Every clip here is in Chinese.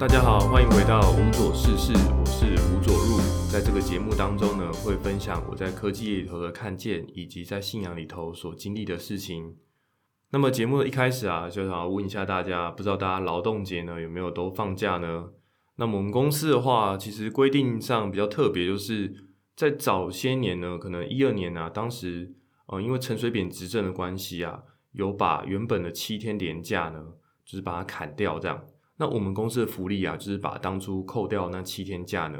大家好，欢迎回到无左事事，我是吴佐入。在这个节目当中呢，会分享我在科技里头的看见，以及在信仰里头所经历的事情。那么节目的一开始啊，就想要问一下大家，不知道大家劳动节呢有没有都放假呢？那么我们公司的话，其实规定上比较特别，就是在早些年呢，可能一二年啊，当时呃因为陈水扁执政的关系啊，有把原本的七天年假呢，就是把它砍掉这样。那我们公司的福利啊，就是把当初扣掉那七天假呢，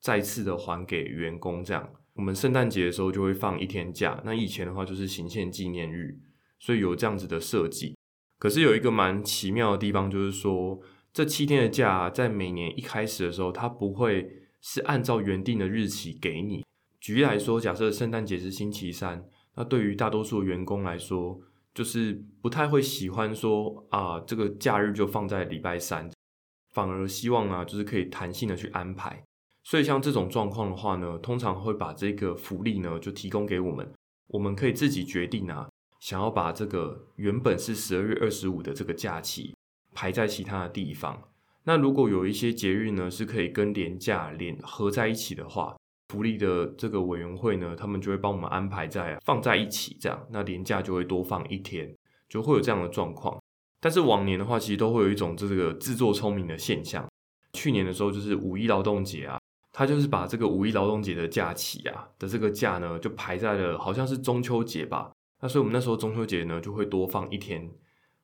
再次的还给员工。这样，我们圣诞节的时候就会放一天假。那以前的话就是行宪纪念日，所以有这样子的设计。可是有一个蛮奇妙的地方，就是说这七天的假在每年一开始的时候，它不会是按照原定的日期给你。举例来说，假设圣诞节是星期三，那对于大多数员工来说，就是不太会喜欢说啊，这个假日就放在礼拜三，反而希望啊，就是可以弹性的去安排。所以像这种状况的话呢，通常会把这个福利呢就提供给我们，我们可以自己决定啊，想要把这个原本是十二月二十五的这个假期排在其他的地方。那如果有一些节日呢是可以跟年假连合在一起的话。福利的这个委员会呢，他们就会帮我们安排在放在一起，这样那年假就会多放一天，就会有这样的状况。但是往年的话，其实都会有一种这个自作聪明的现象。去年的时候就是五一劳动节啊，他就是把这个五一劳动节的假期啊的这个假呢，就排在了好像是中秋节吧。那所以我们那时候中秋节呢就会多放一天，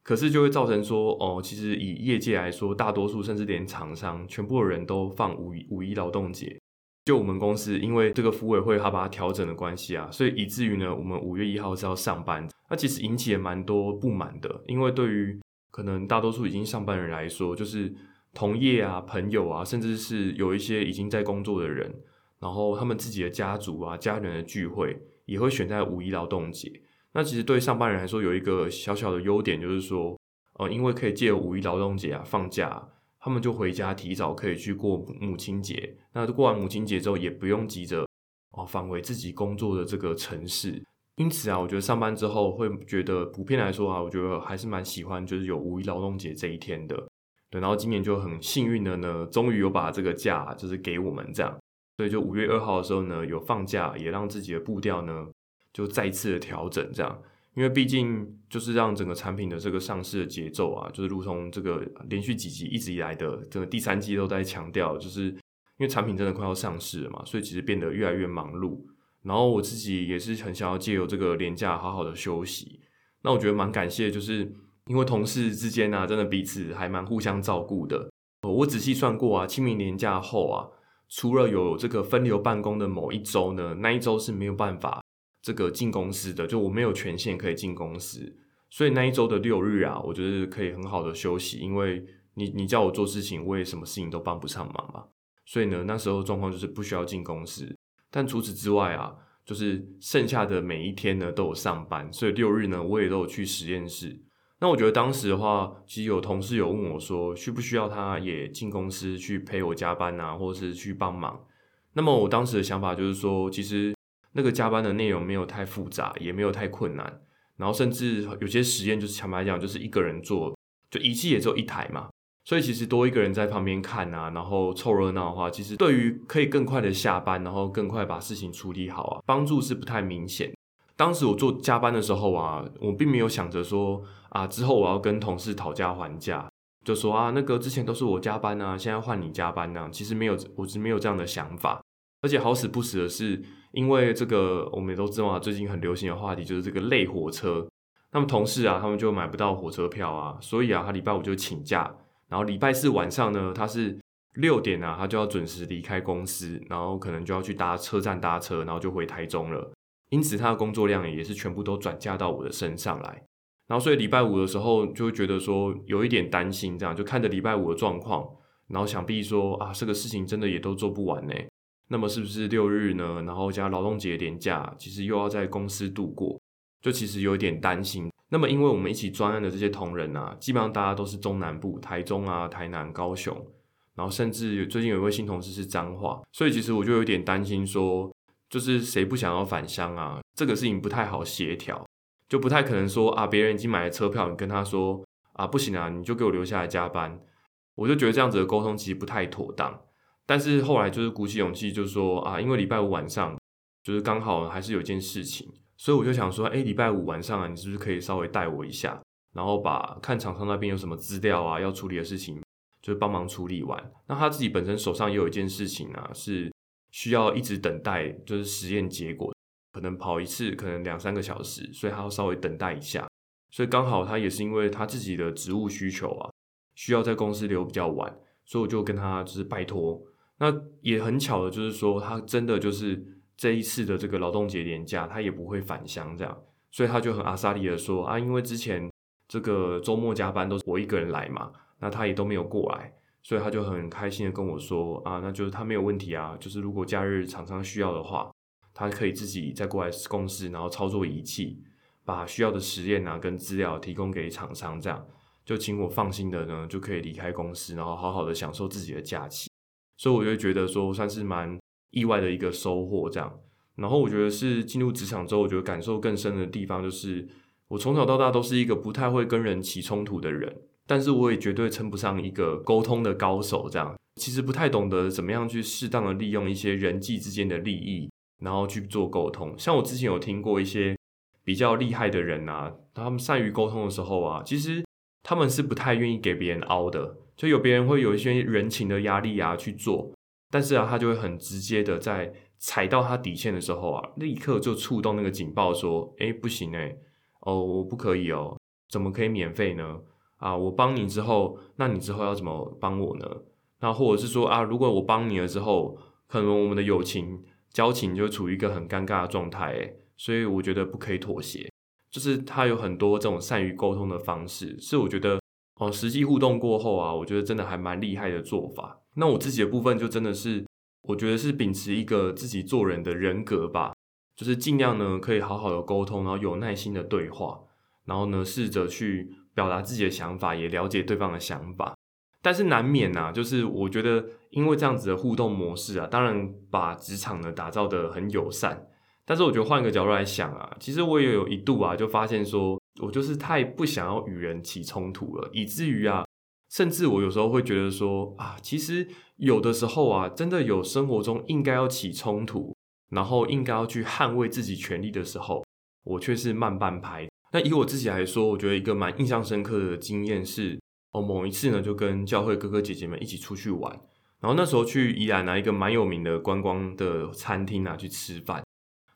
可是就会造成说哦，其实以业界来说，大多数甚至连厂商全部的人都放五一五一劳动节。就我们公司，因为这个服委会他把它调整的关系啊，所以以至于呢，我们五月一号是要上班。那其实引起了蛮多不满的，因为对于可能大多数已经上班人来说，就是同业啊、朋友啊，甚至是有一些已经在工作的人，然后他们自己的家族啊、家人的聚会，也会选在五一劳动节。那其实对上班人来说，有一个小小的优点，就是说，呃，因为可以借五一劳动节啊放假。他们就回家提早可以去过母亲节，那过完母亲节之后也不用急着哦返回自己工作的这个城市，因此啊，我觉得上班之后会觉得普遍来说啊，我觉得还是蛮喜欢就是有五一劳动节这一天的，对，然后今年就很幸运的呢，终于有把这个假就是给我们这样，所以就五月二号的时候呢有放假，也让自己的步调呢就再次的调整这样。因为毕竟就是让整个产品的这个上市的节奏啊，就是如同这个连续几集一直以来的这个第三季都在强调，就是因为产品真的快要上市了嘛，所以其实变得越来越忙碌。然后我自己也是很想要借由这个年假好好的休息。那我觉得蛮感谢，就是因为同事之间啊，真的彼此还蛮互相照顾的。我仔细算过啊，清明年假后啊，除了有这个分流办公的某一周呢，那一周是没有办法。这个进公司的，就我没有权限可以进公司，所以那一周的六日啊，我觉得可以很好的休息，因为你你叫我做事情，我也什么事情都帮不上忙嘛。所以呢，那时候状况就是不需要进公司，但除此之外啊，就是剩下的每一天呢都有上班，所以六日呢我也都有去实验室。那我觉得当时的话，其实有同事有问我说，需不需要他也进公司去陪我加班啊，或者是去帮忙？那么我当时的想法就是说，其实。那个加班的内容没有太复杂，也没有太困难，然后甚至有些实验就是坦白讲，就是一个人做，就仪器也只有一台嘛，所以其实多一个人在旁边看啊，然后凑热闹的话，其实对于可以更快的下班，然后更快把事情处理好啊，帮助是不太明显。当时我做加班的时候啊，我并没有想着说啊，之后我要跟同事讨价还价，就说啊，那个之前都是我加班啊，现在换你加班呢，其实没有，我是没有这样的想法。而且好死不死的是，因为这个我们也都知道啊，最近很流行的话题就是这个累火车。那么同事啊，他们就买不到火车票啊，所以啊，他礼拜五就请假，然后礼拜四晚上呢，他是六点啊，他就要准时离开公司，然后可能就要去搭车站搭车，然后就回台中了。因此他的工作量也是全部都转嫁到我的身上来。然后所以礼拜五的时候就会觉得说有一点担心，这样就看着礼拜五的状况，然后想必说啊，这个事情真的也都做不完呢。那么是不是六日呢？然后加劳动节连假，其实又要在公司度过，就其实有点担心。那么因为我们一起专案的这些同仁啊，基本上大家都是中南部，台中啊、台南、高雄，然后甚至最近有一位新同事是彰化，所以其实我就有点担心说，就是谁不想要返乡啊？这个事情不太好协调，就不太可能说啊，别人已经买了车票，你跟他说啊，不行啊，你就给我留下来加班。我就觉得这样子的沟通其实不太妥当。但是后来就是鼓起勇气，就说啊，因为礼拜五晚上就是刚好还是有件事情，所以我就想说，哎，礼拜五晚上啊，你是不是可以稍微带我一下，然后把看厂商那边有什么资料啊要处理的事情，就是帮忙处理完。那他自己本身手上也有一件事情啊，是需要一直等待，就是实验结果，可能跑一次可能两三个小时，所以他要稍微等待一下。所以刚好他也是因为他自己的职务需求啊，需要在公司留比较晚，所以我就跟他就是拜托。那也很巧的，就是说他真的就是这一次的这个劳动节连假，他也不会返乡这样，所以他就很阿萨利的说啊，因为之前这个周末加班都是我一个人来嘛，那他也都没有过来，所以他就很开心的跟我说啊，那就是他没有问题啊，就是如果假日厂商需要的话，他可以自己再过来公司，然后操作仪器。把需要的实验啊跟资料提供给厂商，这样就请我放心的呢，就可以离开公司，然后好好的享受自己的假期。所以我就觉得说，算是蛮意外的一个收获。这样，然后我觉得是进入职场之后，我觉得感受更深的地方，就是我从小到大都是一个不太会跟人起冲突的人，但是我也绝对称不上一个沟通的高手。这样，其实不太懂得怎么样去适当的利用一些人际之间的利益，然后去做沟通。像我之前有听过一些。比较厉害的人啊，他们善于沟通的时候啊，其实他们是不太愿意给别人凹的，就有别人会有一些人情的压力啊去做，但是啊，他就会很直接的在踩到他底线的时候啊，立刻就触动那个警报，说：“哎，不行哎，哦，我不可以哦，怎么可以免费呢？啊，我帮你之后，那你之后要怎么帮我呢？那或者是说啊，如果我帮你了之后，可能我们的友情交情就处于一个很尴尬的状态，哎。”所以我觉得不可以妥协，就是他有很多这种善于沟通的方式，是我觉得哦，实际互动过后啊，我觉得真的还蛮厉害的做法。那我自己的部分就真的是，我觉得是秉持一个自己做人的人格吧，就是尽量呢可以好好的沟通，然后有耐心的对话，然后呢试着去表达自己的想法，也了解对方的想法。但是难免呐，就是我觉得因为这样子的互动模式啊，当然把职场呢打造的很友善。但是我觉得换个角度来想啊，其实我也有一度啊，就发现说我就是太不想要与人起冲突了，以至于啊，甚至我有时候会觉得说啊，其实有的时候啊，真的有生活中应该要起冲突，然后应该要去捍卫自己权利的时候，我却是慢半拍。那以我自己来说，我觉得一个蛮印象深刻的经验是，哦，某一次呢，就跟教会哥哥姐姐们一起出去玩，然后那时候去宜兰啊一个蛮有名的观光的餐厅啊去吃饭。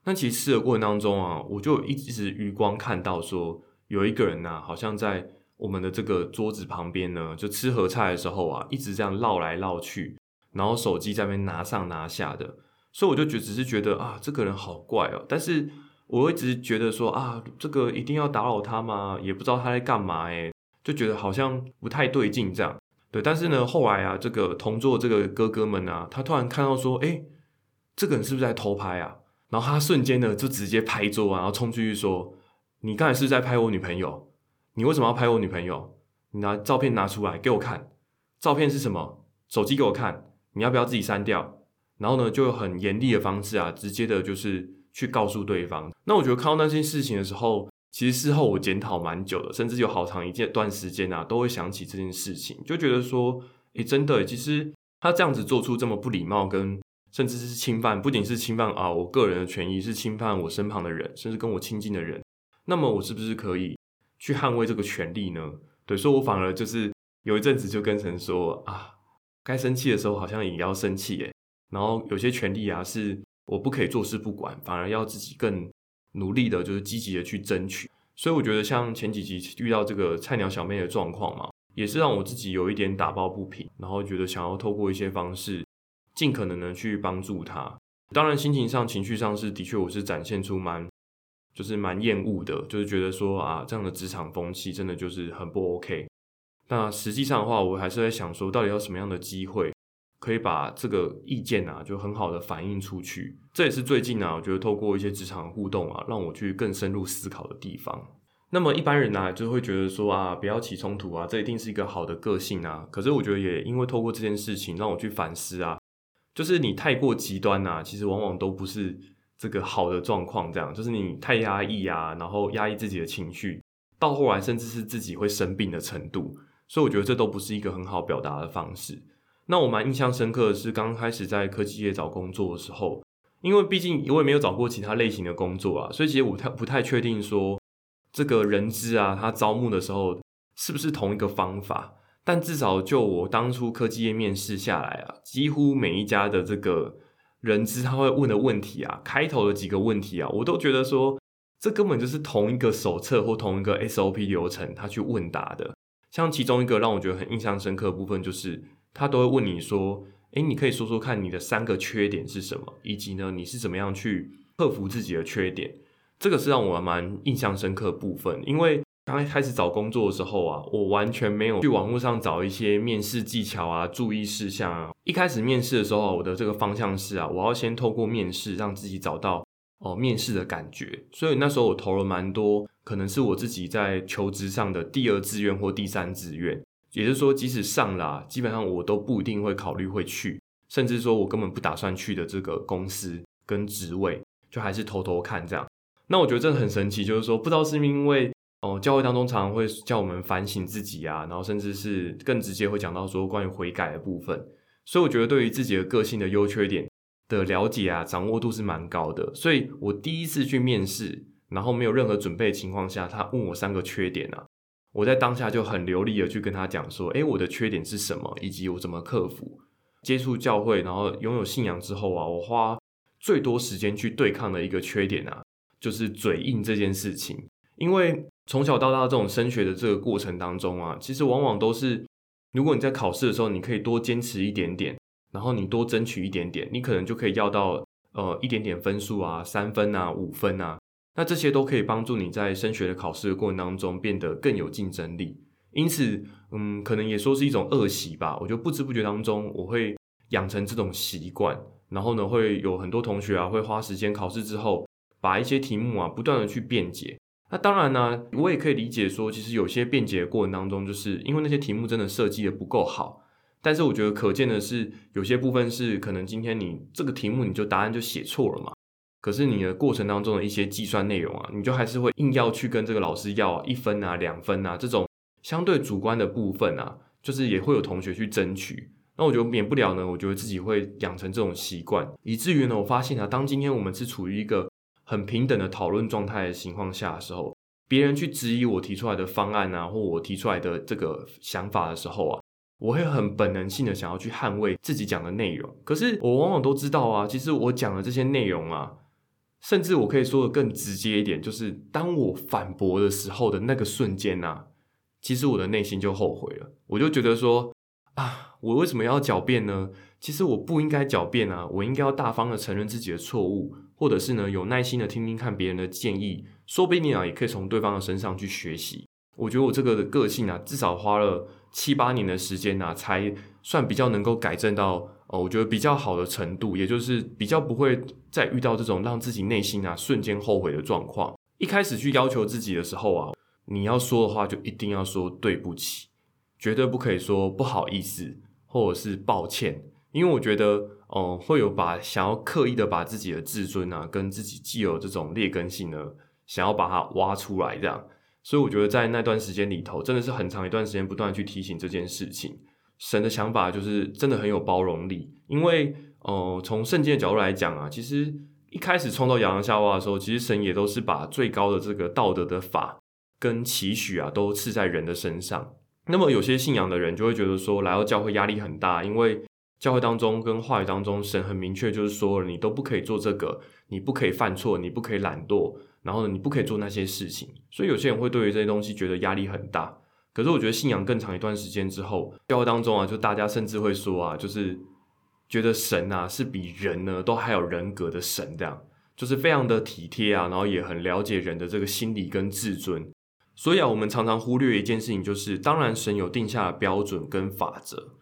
那其实吃的过程当中啊，我就一直余光看到说，有一个人呐，好像在我们的这个桌子旁边呢，就吃合菜的时候啊，一直这样绕来绕去，然后手机在那边拿上拿下的，所以我就觉只是觉得啊，这个人好怪哦。但是我一直觉得说啊，这个一定要打扰他吗？也不知道他在干嘛诶，就觉得好像不太对劲这样。对，但是呢，后来啊，这个同桌这个哥哥们啊，他突然看到说，哎，这个人是不是在偷拍啊？然后他瞬间呢，就直接拍桌啊，然后冲出去说：“你刚才是在拍我女朋友？你为什么要拍我女朋友？你拿照片拿出来给我看，照片是什么？手机给我看，你要不要自己删掉？”然后呢，就很严厉的方式啊，直接的就是去告诉对方。那我觉得看到那件事情的时候，其实事后我检讨蛮久的，甚至有好长一件段时间啊，都会想起这件事情，就觉得说：“诶，真的，其实他这样子做出这么不礼貌跟。”甚至是侵犯，不仅是侵犯啊我个人的权益，是侵犯我身旁的人，甚至跟我亲近的人。那么我是不是可以去捍卫这个权利呢？对，所以我反而就是有一阵子就跟神说啊，该生气的时候好像也要生气耶。然后有些权利啊，是我不可以坐视不管，反而要自己更努力的，就是积极的去争取。所以我觉得像前几集遇到这个菜鸟小妹的状况嘛，也是让我自己有一点打抱不平，然后觉得想要透过一些方式。尽可能的去帮助他，当然心情上、情绪上是的确，我是展现出蛮就是蛮厌恶的，就是觉得说啊，这样的职场风气真的就是很不 OK。那实际上的话，我还是在想说，到底要什么样的机会可以把这个意见啊，就很好的反映出去。这也是最近啊，我觉得透过一些职场互动啊，让我去更深入思考的地方。那么一般人呢，就会觉得说啊，不要起冲突啊，这一定是一个好的个性啊。可是我觉得也因为透过这件事情，让我去反思啊。就是你太过极端呐，其实往往都不是这个好的状况。这样，就是你太压抑啊，然后压抑自己的情绪，到后来甚至是自己会生病的程度。所以我觉得这都不是一个很好表达的方式。那我蛮印象深刻的是，刚开始在科技业找工作的时候，因为毕竟我也没有找过其他类型的工作啊，所以其实我太不太确定说这个人资啊，他招募的时候是不是同一个方法。但至少就我当初科技业面试下来啊，几乎每一家的这个人资他会问的问题啊，开头的几个问题啊，我都觉得说这根本就是同一个手册或同一个 SOP 流程，他去问答的。像其中一个让我觉得很印象深刻的部分，就是他都会问你说：“诶，你可以说说看你的三个缺点是什么，以及呢，你是怎么样去克服自己的缺点。”这个是让我蛮印象深刻部分，因为。刚开始找工作的时候啊，我完全没有去网络上找一些面试技巧啊、注意事项啊。一开始面试的时候，我的这个方向是啊，我要先透过面试让自己找到哦面试的感觉。所以那时候我投了蛮多，可能是我自己在求职上的第二志愿或第三志愿。也就是说，即使上了，基本上我都不一定会考虑会去，甚至说我根本不打算去的这个公司跟职位，就还是偷偷看这样。那我觉得这很神奇，就是说不知道是因为。哦，教会当中常常会叫我们反省自己啊，然后甚至是更直接会讲到说关于悔改的部分。所以我觉得对于自己的个性的优缺点的了解啊，掌握度是蛮高的。所以我第一次去面试，然后没有任何准备的情况下，他问我三个缺点啊，我在当下就很流利的去跟他讲说，诶，我的缺点是什么，以及我怎么克服。接触教会，然后拥有信仰之后啊，我花最多时间去对抗的一个缺点啊，就是嘴硬这件事情，因为。从小到大这种升学的这个过程当中啊，其实往往都是，如果你在考试的时候，你可以多坚持一点点，然后你多争取一点点，你可能就可以要到呃一点点分数啊，三分啊，五分啊，那这些都可以帮助你在升学的考试的过程当中变得更有竞争力。因此，嗯，可能也说是一种恶习吧。我就不知不觉当中，我会养成这种习惯，然后呢，会有很多同学啊，会花时间考试之后，把一些题目啊，不断的去辩解。那当然呢，我也可以理解说，其实有些辩解的过程当中，就是因为那些题目真的设计的不够好。但是我觉得可见的是，有些部分是可能今天你这个题目你就答案就写错了嘛。可是你的过程当中的一些计算内容啊，你就还是会硬要去跟这个老师要一分啊、两分啊这种相对主观的部分啊，就是也会有同学去争取。那我觉得免不了呢，我觉得自己会养成这种习惯，以至于呢，我发现啊，当今天我们是处于一个。很平等的讨论状态的情况下的时候，别人去质疑我提出来的方案啊，或我提出来的这个想法的时候啊，我会很本能性的想要去捍卫自己讲的内容。可是我往往都知道啊，其实我讲的这些内容啊，甚至我可以说的更直接一点，就是当我反驳的时候的那个瞬间呐，其实我的内心就后悔了，我就觉得说啊，我为什么要狡辩呢？其实我不应该狡辩啊，我应该要大方的承认自己的错误。或者是呢，有耐心的听听看别人的建议，说不定啊，也可以从对方的身上去学习。我觉得我这个的个性啊，至少花了七八年的时间啊，才算比较能够改正到哦，我觉得比较好的程度，也就是比较不会再遇到这种让自己内心啊瞬间后悔的状况。一开始去要求自己的时候啊，你要说的话就一定要说对不起，绝对不可以说不好意思或者是抱歉，因为我觉得。哦，会有把想要刻意的把自己的自尊啊，跟自己既有这种劣根性呢，想要把它挖出来，这样。所以我觉得在那段时间里头，真的是很长一段时间不断去提醒这件事情。神的想法就是真的很有包容力，因为哦，从圣经的角度来讲啊，其实一开始创造亚当夏娃的时候，其实神也都是把最高的这个道德的法跟期许啊，都赐在人的身上。那么有些信仰的人就会觉得说，来到教会压力很大，因为。教会当中跟话语当中，神很明确就是说了，你都不可以做这个，你不可以犯错，你不可以懒惰，然后呢，你不可以做那些事情。所以有些人会对于这些东西觉得压力很大。可是我觉得信仰更长一段时间之后，教会当中啊，就大家甚至会说啊，就是觉得神啊是比人呢都还有人格的神，这样就是非常的体贴啊，然后也很了解人的这个心理跟自尊。所以啊，我们常常忽略一件事情，就是当然神有定下的标准跟法则。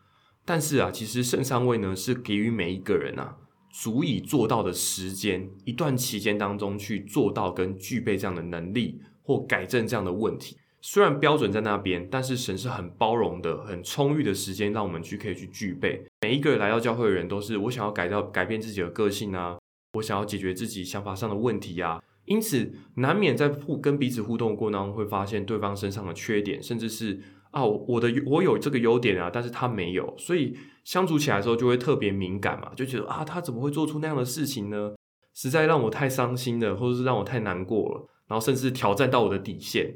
但是啊，其实圣上位呢是给予每一个人啊足以做到的时间一段期间当中去做到跟具备这样的能力或改正这样的问题。虽然标准在那边，但是神是很包容的，很充裕的时间让我们去可以去具备。每一个来到教会的人都是我想要改掉改变自己的个性啊，我想要解决自己想法上的问题啊。因此难免在互跟彼此互动过程当中会发现对方身上的缺点，甚至是啊，我的我有这个优点啊，但是他没有，所以相处起来的时候就会特别敏感嘛，就觉得啊，他怎么会做出那样的事情呢？实在让我太伤心了，或者是让我太难过了，然后甚至挑战到我的底线。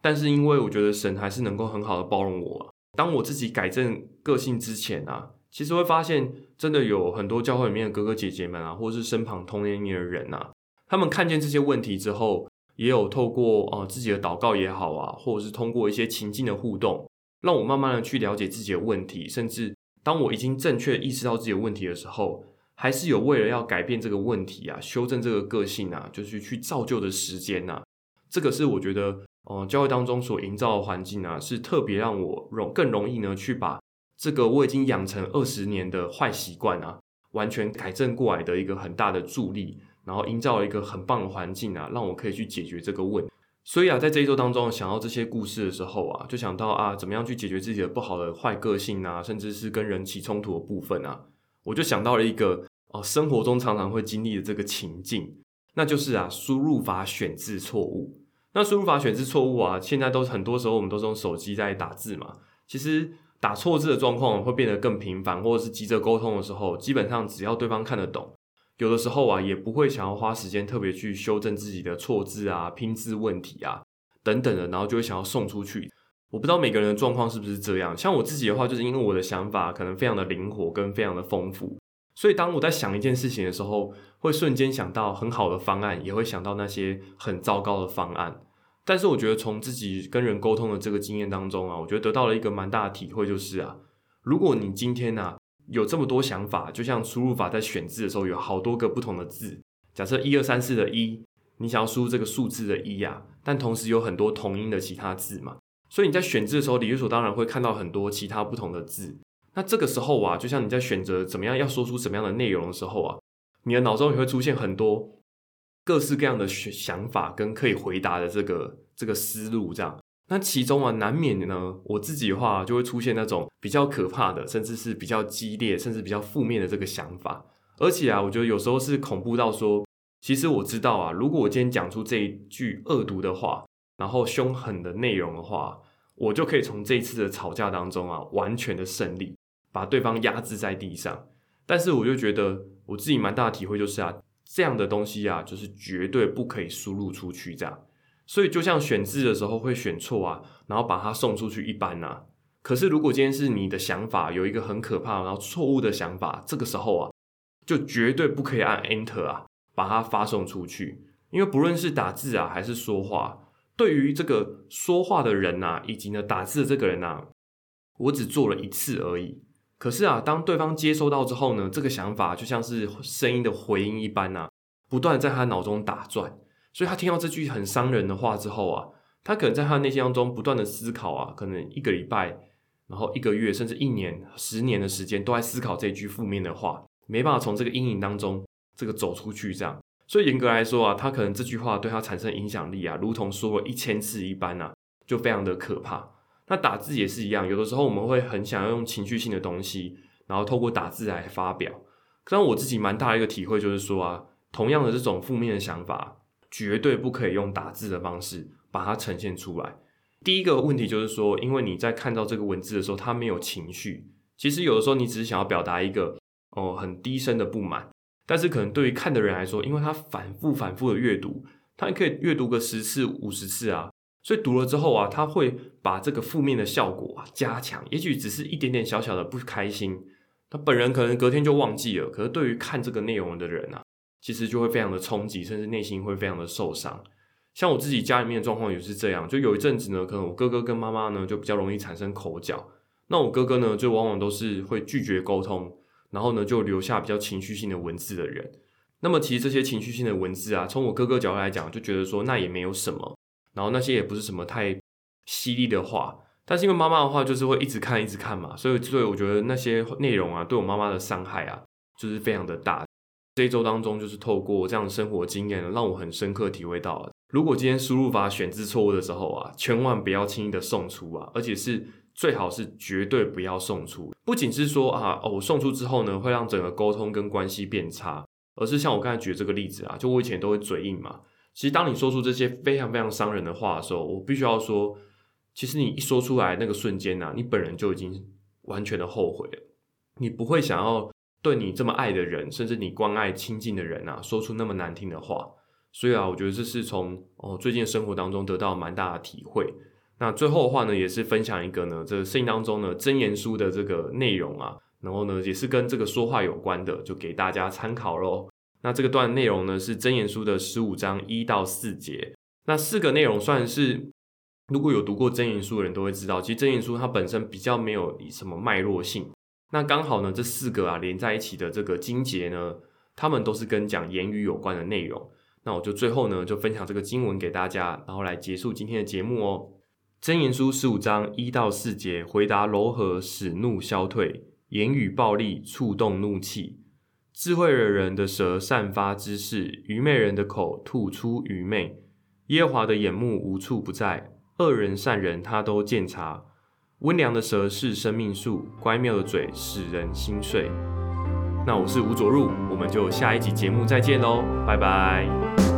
但是因为我觉得神还是能够很好的包容我，当我自己改正个性之前啊，其实会发现真的有很多教会里面的哥哥姐姐们啊，或者是身旁同年龄的人啊，他们看见这些问题之后。也有透过呃自己的祷告也好啊，或者是通过一些情境的互动，让我慢慢的去了解自己的问题，甚至当我已经正确意识到自己的问题的时候，还是有为了要改变这个问题啊，修正这个个性啊，就是去造就的时间呐。这个是我觉得，呃，教会当中所营造的环境啊，是特别让我容更容易呢去把这个我已经养成二十年的坏习惯啊，完全改正过来的一个很大的助力。然后营造一个很棒的环境啊，让我可以去解决这个问。所以啊，在这一周当中想到这些故事的时候啊，就想到啊，怎么样去解决自己的不好的坏个性啊，甚至是跟人起冲突的部分啊，我就想到了一个哦，生活中常常会经历的这个情境，那就是啊，输入法选字错误。那输入法选字错误啊，现在都很多时候我们都是用手机在打字嘛，其实打错字的状况会变得更频繁，或者是急着沟通的时候，基本上只要对方看得懂。有的时候啊，也不会想要花时间特别去修正自己的错字啊、拼字问题啊等等的，然后就会想要送出去。我不知道每个人的状况是不是这样。像我自己的话，就是因为我的想法可能非常的灵活跟非常的丰富，所以当我在想一件事情的时候，会瞬间想到很好的方案，也会想到那些很糟糕的方案。但是我觉得从自己跟人沟通的这个经验当中啊，我觉得得到了一个蛮大的体会，就是啊，如果你今天呢。有这么多想法，就像输入法在选字的时候有好多个不同的字。假设一二三四的一，你想要输入这个数字的一呀，但同时有很多同音的其他字嘛，所以你在选字的时候，理所当然会看到很多其他不同的字。那这个时候啊，就像你在选择怎么样要说出什么样的内容的时候啊，你的脑中也会出现很多各式各样的想法跟可以回答的这个这个思路，这样。那其中啊，难免呢，我自己的话就会出现那种比较可怕的，甚至是比较激烈，甚至比较负面的这个想法。而且啊，我觉得有时候是恐怖到说，其实我知道啊，如果我今天讲出这一句恶毒的话，然后凶狠的内容的话，我就可以从这一次的吵架当中啊，完全的胜利，把对方压制在地上。但是我就觉得我自己蛮大的体会就是啊，这样的东西啊，就是绝对不可以输入出去这样。所以就像选字的时候会选错啊，然后把它送出去一般呐。可是如果今天是你的想法有一个很可怕然后错误的想法，这个时候啊，就绝对不可以按 Enter 啊，把它发送出去。因为不论是打字啊还是说话，对于这个说话的人呐，以及呢打字的这个人呐，我只做了一次而已。可是啊，当对方接收到之后呢，这个想法就像是声音的回音一般呐，不断在他脑中打转。所以他听到这句很伤人的话之后啊，他可能在他内心当中不断的思考啊，可能一个礼拜，然后一个月，甚至一年、十年的时间都在思考这句负面的话，没办法从这个阴影当中这个走出去。这样，所以严格来说啊，他可能这句话对他产生影响力啊，如同说了一千次一般啊，就非常的可怕。那打字也是一样，有的时候我们会很想要用情绪性的东西，然后透过打字来发表。但我自己蛮大的一个体会就是说啊，同样的这种负面的想法。绝对不可以用打字的方式把它呈现出来。第一个问题就是说，因为你在看到这个文字的时候，它没有情绪。其实有的时候你只是想要表达一个哦很低声的不满，但是可能对于看的人来说，因为他反复反复的阅读，他可以阅读个十次五十次啊，所以读了之后啊，他会把这个负面的效果啊加强。也许只是一点点小小的不开心，他本人可能隔天就忘记了。可是对于看这个内容的人啊。其实就会非常的冲击，甚至内心会非常的受伤。像我自己家里面的状况也是这样，就有一阵子呢，可能我哥哥跟妈妈呢就比较容易产生口角。那我哥哥呢，就往往都是会拒绝沟通，然后呢就留下比较情绪性的文字的人。那么其实这些情绪性的文字啊，从我哥哥角度来讲，就觉得说那也没有什么，然后那些也不是什么太犀利的话。但是因为妈妈的话就是会一直看一直看嘛，所以所以我觉得那些内容啊，对我妈妈的伤害啊，就是非常的大。这一周当中，就是透过这样的生活经验，让我很深刻体会到，如果今天输入法选字错误的时候啊，千万不要轻易的送出啊，而且是最好是绝对不要送出。不仅是说啊，哦，我送出之后呢，会让整个沟通跟关系变差，而是像我刚才举这个例子啊，就我以前都会嘴硬嘛。其实当你说出这些非常非常伤人的话的时候，我必须要说，其实你一说出来那个瞬间呐，你本人就已经完全的后悔了，你不会想要对你这么爱的人，甚至你关爱亲近的人啊，说出那么难听的话。所以啊，我觉得这是从哦最近生活当中得到蛮大的体会。那最后的话呢，也是分享一个呢，这个圣经当中呢真言书的这个内容啊，然后呢也是跟这个说话有关的，就给大家参考喽。那这个段内容呢是真言书的十五章一到四节。那四个内容算是，如果有读过真言书的人都会知道，其实真言书它本身比较没有什么脉络性。那刚好呢这四个啊连在一起的这个经节呢，他们都是跟讲言语有关的内容。那我就最后呢就分享这个经文给大家，然后来结束今天的节目哦。真言书十五章一到四节，回答柔和使怒消退，言语暴力触动怒气。智慧的人的舌散发知识，愚昧人的口吐出愚昧。耶和华的眼目无处不在，恶人善人他都见察。温良的舌是生命树，乖妙的嘴使人心碎。那我是吴卓入，我们就下一集节目再见喽，拜拜。